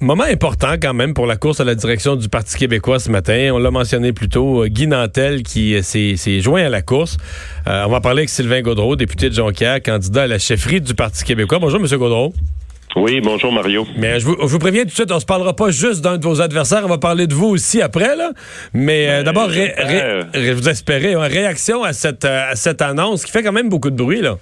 moment important quand même pour la course à la direction du Parti québécois ce matin. On l'a mentionné plus tôt, euh, Guy Nantel qui euh, s'est joint à la course. Euh, on va parler avec Sylvain Gaudreau, député de Jonquière, candidat à la chefferie du Parti québécois. Bonjour, M. Gaudreau. Oui, bonjour Mario. Mais je vous, je vous, préviens tout de suite, on se parlera pas juste d'un de vos adversaires, on va parler de vous aussi après. Là. Mais euh, d'abord, ré, ré, vous espérez une réaction à cette, à cette annonce qui fait quand même beaucoup de bruit. là.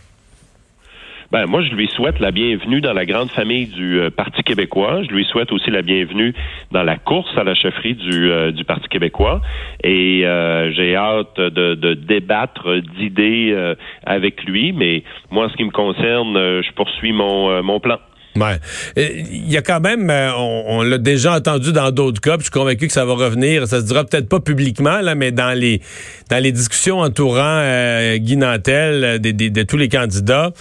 Ben, moi, je lui souhaite la bienvenue dans la grande famille du euh, Parti québécois. Je lui souhaite aussi la bienvenue dans la course à la chefferie du, euh, du Parti québécois. Et euh, j'ai hâte de, de débattre d'idées avec lui. Mais moi, en ce qui me concerne, je poursuis mon, mon plan. Ouais. Il y a quand même, on, on l'a déjà entendu dans d'autres cas, puis je suis convaincu que ça va revenir. Ça se dira peut-être pas publiquement, là, mais dans les dans les discussions entourant euh, Guy Nantel, de, de, de, tous les candidats,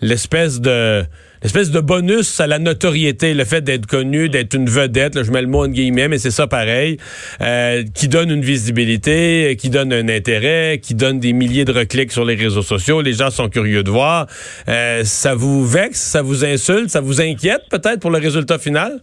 l'espèce de l'espèce de bonus à la notoriété, le fait d'être connu, d'être une vedette, là, je mets le mot en guillemets, mais c'est ça pareil, euh, qui donne une visibilité, qui donne un intérêt, qui donne des milliers de reclics sur les réseaux sociaux. Les gens sont curieux de voir. Euh, ça vous vexe, ça vous insulte, ça vous inquiète peut-être pour le résultat final?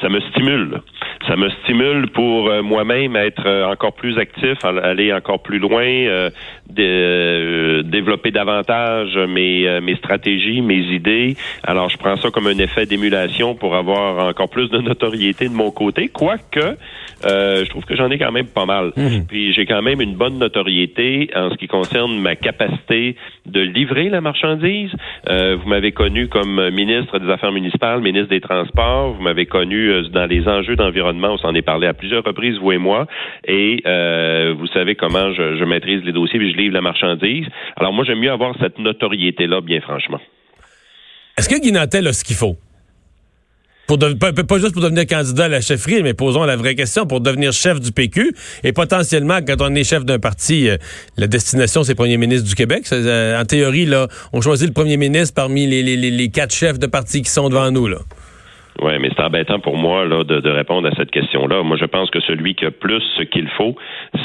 Ça me stimule ça me stimule pour euh, moi-même être euh, encore plus actif, aller encore plus loin, euh, de, développer davantage mes, mes stratégies, mes idées. Alors, je prends ça comme un effet d'émulation pour avoir encore plus de notoriété de mon côté, quoique euh, je trouve que j'en ai quand même pas mal. Mhm. Puis j'ai quand même une bonne notoriété en ce qui concerne ma capacité de livrer la marchandise. Euh, vous m'avez connu comme ministre des Affaires municipales, ministre des Transports. Vous m'avez connu euh, dans les enjeux d'environnement. On s'en est parlé à plusieurs reprises, vous et moi. Et euh, vous savez comment je, maîtrise les dossiers et je livre la marchandise. Alors moi, j'aime mieux avoir cette notoriété-là, bien franchement. Est-ce que Guy Nantel a ce qu'il faut? Pour pas, juste pour devenir candidat à la chefferie, mais posons la vraie question, pour devenir chef du PQ, et potentiellement, quand on est chef d'un parti, euh, la destination, c'est premier ministre du Québec. Euh, en théorie, on choisit le premier ministre parmi les, quatre chefs de parti qui sont devant nous. Oui, mais c'est embêtant pour moi là, de, de, répondre à cette question-là. Moi, je pense que celui qui a plus ce qu'il faut,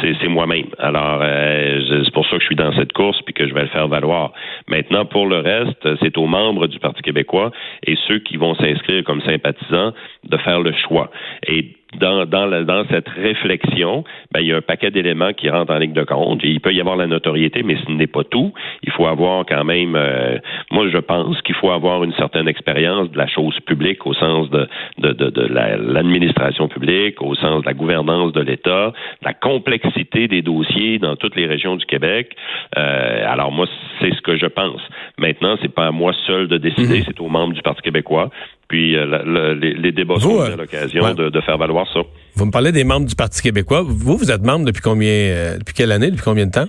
c'est moi-même. Alors, euh, c'est pour ça que je suis dans cette course puis que je vais le faire valoir. Maintenant, pour le reste, c'est aux membres du Parti québécois et ceux qui vont s'inscrire comme sympathisants de faire le choix. Et dans, dans, la, dans cette réflexion, ben, il y a un paquet d'éléments qui rentrent en ligne de compte. il peut y avoir la notoriété, mais ce n'est pas tout. Faut avoir quand même, euh, moi je pense qu'il faut avoir une certaine expérience de la chose publique au sens de, de, de, de l'administration publique, au sens de la gouvernance de l'État, la complexité des dossiers dans toutes les régions du Québec. Euh, alors moi, c'est ce que je pense. Maintenant, c'est pas à moi seul de décider, mhm. c'est aux membres du Parti québécois. Puis euh, le, les, les, débats sont à euh, l'occasion ouais. de, de, faire valoir ça. Vous me parlez des membres du Parti québécois. Vous, vous êtes membre depuis combien, euh, depuis quelle année, depuis combien de temps?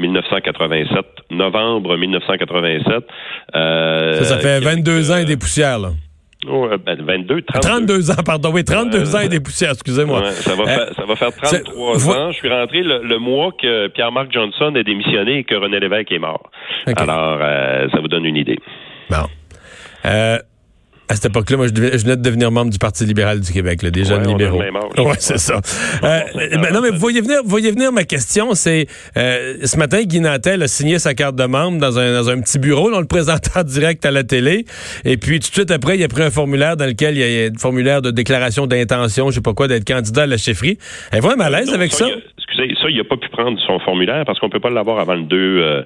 1987, novembre 1987. Euh, ça, ça fait 22 ans et des poussières, là. Oh, ben 22, 32. 32 ans, pardon, oui, 32 ans et des poussières, excusez-moi. Ouais, ça, va faire, ça va faire 33 ans. Je suis rentré le, le mois que Pierre-Marc Johnson a démissionné et que René Lévesque est mort. Okay. Alors, euh, ça vous donne une idée. Bon. À cette époque-là, moi, je, devais, je, venais de devenir membre du Parti libéral du Québec, là, des jeunes ouais, libéraux. Oui, c'est ça. euh, mais, non, mais vous voyez venir, vous voyez venir ma question, c'est euh, ce matin, Guy Nantel a signé sa carte de membre dans un, dans un petit bureau, on le présentait en direct à la télé, et puis tout de suite après, il a pris un formulaire dans lequel il y a un formulaire de déclaration d'intention, je sais pas quoi, d'être candidat à la chefferie. Elle va mal à l'aise avec ça? Ça? il n'a pas pu prendre son formulaire parce qu'on peut pas l'avoir avant le 2, euh,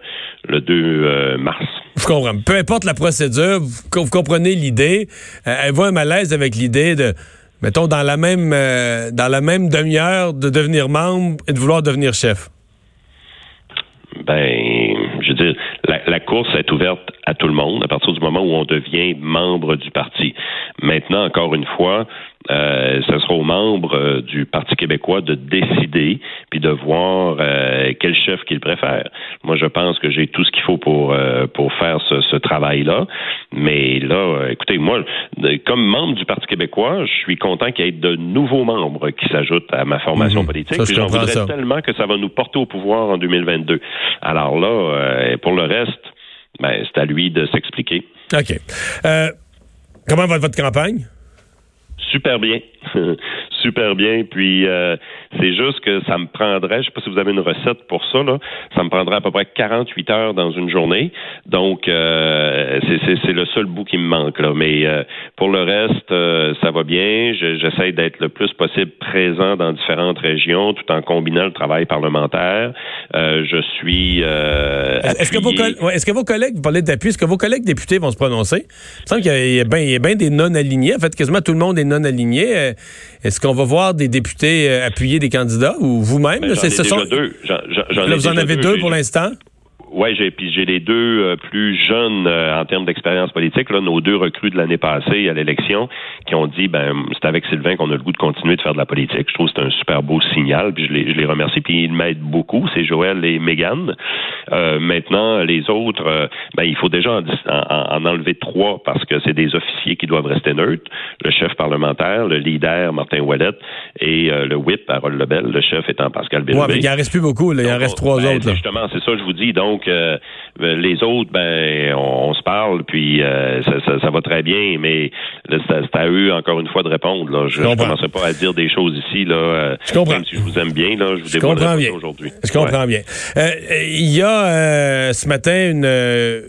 le 2 euh, mars. Je comprends. Peu importe la procédure, vous, vous comprenez l'idée. Euh, elle voit un malaise avec l'idée de, mettons, dans la même, euh, dans la même demi-heure, de devenir membre et de vouloir devenir chef. Ben, je veux dire, la, la, course est ouverte à tout le monde à partir du moment où on devient membre du parti. Maintenant, encore une fois, euh, ce sera aux membres euh, du Parti québécois de décider puis de voir euh, quel chef qu'ils préfèrent. Moi, je pense que j'ai tout ce qu'il faut pour euh, pour faire ce, ce travail-là. Mais là, euh, écoutez, moi, comme membre du Parti québécois, je suis content qu'il y ait de nouveaux membres qui s'ajoutent à ma formation mmh, politique. Ça, j'en voudrais ça. tellement que ça va nous porter au pouvoir en 2022. Alors là, pour le reste, ben, c'est à lui de s'expliquer. OK. Euh, comment va votre campagne? Super bien. super bien. Puis euh, c'est juste que ça me prendrait, je sais pas si vous avez une recette pour ça, là, ça me prendrait à peu près 48 heures dans une journée. Donc euh, c'est le seul bout qui me manque. Là. Mais euh, pour le reste, euh, ça va bien. J'essaie d'être le plus possible présent dans différentes régions, tout en combinant le travail parlementaire. je suis. est-ce que, vos est que vos collègues, vous parlez d'appui, est-ce que vos collègues députés vont se prononcer? Il me semble qu'il y a bien ben des non-alignés. En fait, quasiment tout le monde est non-aligné. Est-ce qu'on va voir des députés appuyer des candidats ou vous-même? Ben, ce sont... deux. vous en avez deux pour l'instant? Oui, j'ai puis j'ai les deux euh, plus jeunes euh, en termes d'expérience politique, là, nos deux recrues de l'année passée à l'élection, qui ont dit ben c'est avec Sylvain qu'on a le goût de continuer de faire de la politique. Je trouve que c'est un super beau signal, puis je les, je les remercie, puis ils m'aident beaucoup, c'est Joël et Megan. Euh, maintenant, les autres, ben il faut déjà en, enlever trois parce que c'est des officiers qui doivent rester neutres. Le chef parlementaire, le leader Martin Ouellette et le whip Harold Lebel, le chef étant Pascal Bérubé. Ouais, mais il en reste plus beaucoup, là. il en reste trois ben, autres. Justement, c'est ça je vous dis. Donc euh, les autres, ben, on, se parle, puis euh, ça, va très bien, mais c'est à eux, encore une fois, de répondre. Je ne commencerai pas à dire des choses ici, là, euh, je comprends. même si je vous aime bien, là, je vous dévoilerai bien aujourd'hui. Je comprends bien. Il y a ce matin une,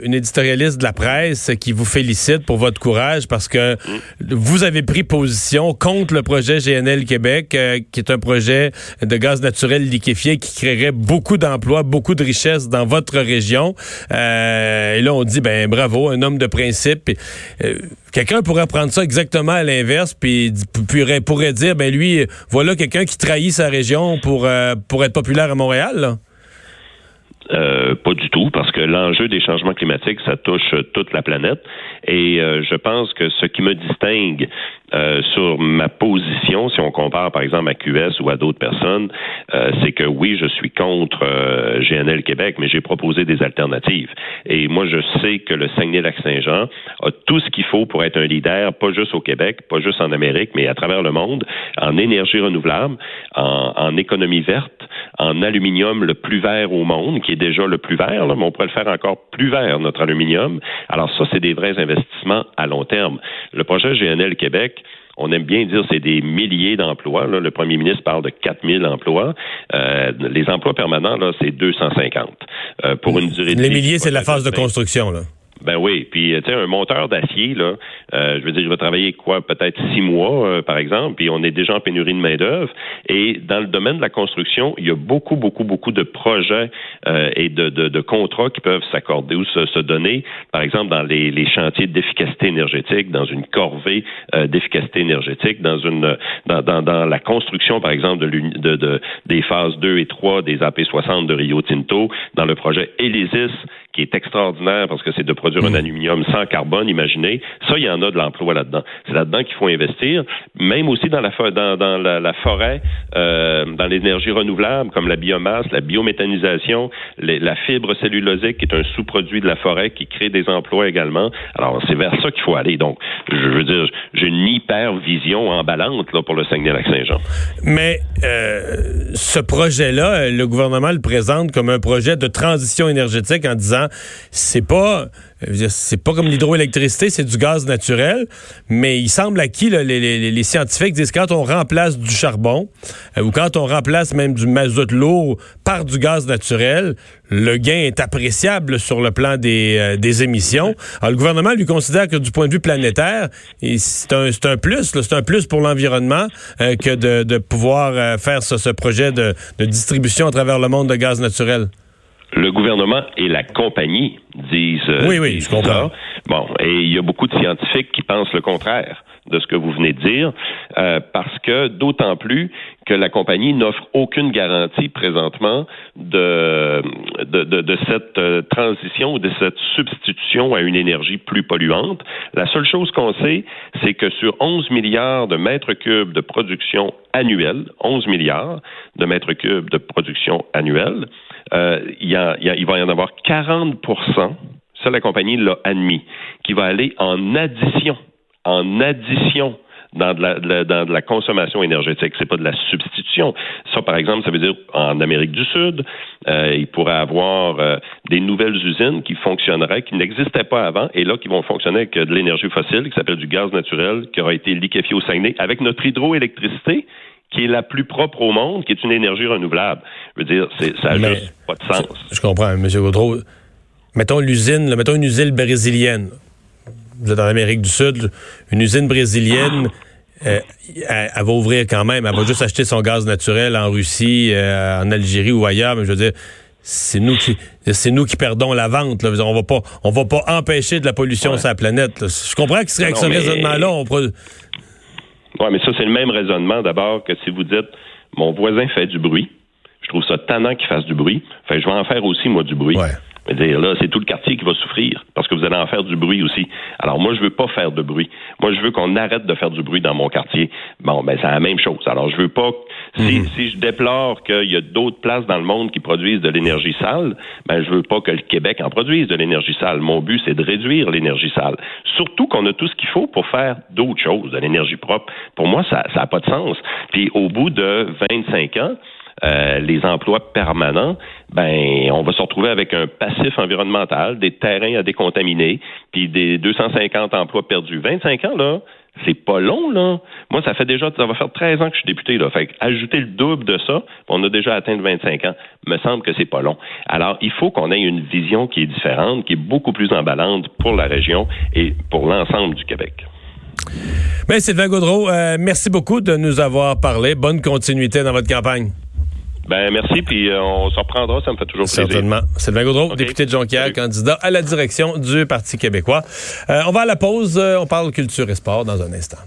une, éditorialiste de la presse qui vous félicite pour votre courage parce que mm. vous avez pris position contre le projet GNL Québec, qui est un projet de gaz naturel liquéfié qui créerait beaucoup d'emplois, beaucoup de richesses dans votre région. Euh, et là, on dit, ben bravo, un homme de principe. Euh, quelqu'un pourrait prendre ça exactement à l'inverse, puis pourrait, dire, ben lui, voilà quelqu'un qui trahit sa région pour, euh, pour être populaire à Montréal. Pas du tout, parce que l'enjeu des changements climatiques, ça touche toute la planète. Et je pense que ce qui me distingue euh, sur ma position, si on compare par exemple à QS ou à d'autres personnes, euh, c'est que oui, je suis contre euh, GNL Québec, mais j'ai proposé des alternatives. Et moi, je sais que le Saguenay-Lac-Saint-Jean a tout ce qu'il faut pour être un leader, pas juste au Québec, pas juste en Amérique, mais à travers le monde, en énergie renouvelable, en, en économie verte, en aluminium le plus vert au monde, qui est déjà le plus vert, là, mais on pourrait le faire encore plus vert, notre aluminium. Alors ça, c'est des vrais investissements à long terme. Le projet GNL Québec, on aime bien dire c'est des milliers d'emplois. Le premier ministre parle de 4000 emplois. Euh, les emplois permanents, là, c'est 250. Euh, pour une durée Les milliers, c'est la phase de construction, là. Ben oui, puis tu sais un monteur d'acier là, euh, je veux dire, il va travailler quoi, peut-être six mois euh, par exemple, puis on est déjà en pénurie de main d'œuvre. Et dans le domaine de la construction, il y a beaucoup, beaucoup, beaucoup de projets euh, et de, de, de, contrats qui peuvent s'accorder ou se, se, donner, par exemple dans les, les chantiers d'efficacité énergétique, dans une corvée d'efficacité énergétique, dans une dans, dans, dans, la construction par exemple de, de, de des phases 2 et 3 des AP60 de Rio Tinto, dans le projet Elysis qui est extraordinaire parce que c'est de produire un mm. aluminium sans carbone, imaginez. Ça, il y en a de l'emploi là-dedans. C'est là-dedans qu'il faut investir. Même aussi dans la, dans, dans la, forêt, euh, dans l'énergie renouvelable, comme la biomasse, la biométhanisation, la fibre cellulosique, qui est un sous-produit de la forêt, qui crée des emplois également. Alors, c'est vers ça qu'il faut aller. Donc, je veux dire, j'ai une hyper-vision emballante là, pour le Saguenay-Lac-Saint-Jean. Mais euh, ce projet-là, le gouvernement le présente comme un projet de transition énergétique en disant c'est pas c'est pas comme l'hydroélectricité, c'est du gaz naturel, mais il semble à qui les, scientifiques disent quand on remplace du charbon euh, ou quand on remplace même du mazout lourd par du gaz naturel, le gain est appréciable sur le plan des, euh, émissions. Alors, le gouvernement lui considère que du point de vue planétaire, c'est un, un, plus, c'est un plus pour l'environnement euh, que de, pouvoir faire ce, projet de distribution à travers le monde de gaz naturel le gouvernement et la compagnie disent. Euh, oui, oui, je comprends. Bon, et il y a beaucoup de scientifiques qui pensent le contraire de ce que vous venez de dire, euh, parce que d'autant plus que la compagnie n'offre aucune garantie présentement de, de, de, cette euh, transition ou de cette substitution à une énergie plus polluante. La seule chose qu'on sait, c'est que sur 11 milliards de mètres cubes de production annuelle, 11 milliards de mètres cubes de production annuelle, euh, il, va y en avoir 40 ça la compagnie l'a admis, qui va aller en addition, en addition dans de la, dans de la consommation énergétique. C'est pas de la substitution. Ça, par exemple, ça veut dire en Amérique du Sud, euh, il pourrait avoir euh, des nouvelles usines qui fonctionneraient, qui n'existaient pas avant, et là, qui vont fonctionner avec de l'énergie fossile, qui s'appelle du gaz naturel, qui aura été liquéfié au Saguenay, avec notre hydroélectricité qui est la plus propre au monde, qui est une énergie renouvelable. Je veux dire, ça n'a juste pas de sens. Je, comprends, M. Gaudreau. Mettons l'usine, mettons une usine brésilienne. Vous êtes en Amérique du Sud, une usine brésilienne. Euh, elle, va ouvrir quand même. Elle va juste acheter son gaz naturel en Russie, euh, en Algérie ou ailleurs. Mais je veux dire, c'est nous qui c'est nous qui perdons la vente. Là. On va pas on va pas empêcher de la pollution sur la planète. Je comprends que avec ce raisonnement-là, on oui, mais ça, c'est le même raisonnement d'abord que si vous dites mon voisin fait du bruit, je trouve ça tannant qu'il fasse du bruit, fait, je vais en faire aussi, moi, du bruit. Dire, là, c'est tout le quartier qui va souffrir parce que vous allez en faire du bruit aussi. Alors moi, je veux pas faire de bruit. Moi, je veux qu'on arrête de faire du bruit dans mon quartier. Bon, ben c'est la même chose. Alors je veux pas. Si, mhm. si je déplore qu'il y a d'autres places dans le monde qui produisent de l'énergie sale, ben je veux pas que le Québec en produise de l'énergie sale. Mon but, c'est de réduire l'énergie sale. Surtout qu'on a tout ce qu'il faut pour faire d'autres choses, de l'énergie propre. Pour moi, ça n'a pas de sens. Puis au bout de 25 ans, euh, les emplois permanents, ben on va se retrouver avec un passif environnemental, des terrains à décontaminer, puis des 250 emplois perdus. 25 ans, là, c'est pas long, là. Moi, ça fait déjà, ça va faire 13 ans que je suis député, là. Fait ajouter le double de ça, on a déjà atteint 25 ans, me semble que c'est pas long. Alors, il faut qu'on ait une vision qui est différente, qui est beaucoup plus emballante pour la région et pour l'ensemble du Québec. Bien, Sylvain Gaudreau, euh, merci beaucoup de nous avoir parlé. Bonne continuité dans votre campagne. Ben merci, puis euh, on se reprendra, ça me fait toujours plaisir. Certainement. Sylvain Gaudreau, député de Jonquière, candidat à la direction du Parti québécois. Euh, on va à la pause, euh, on parle culture et sport dans un instant.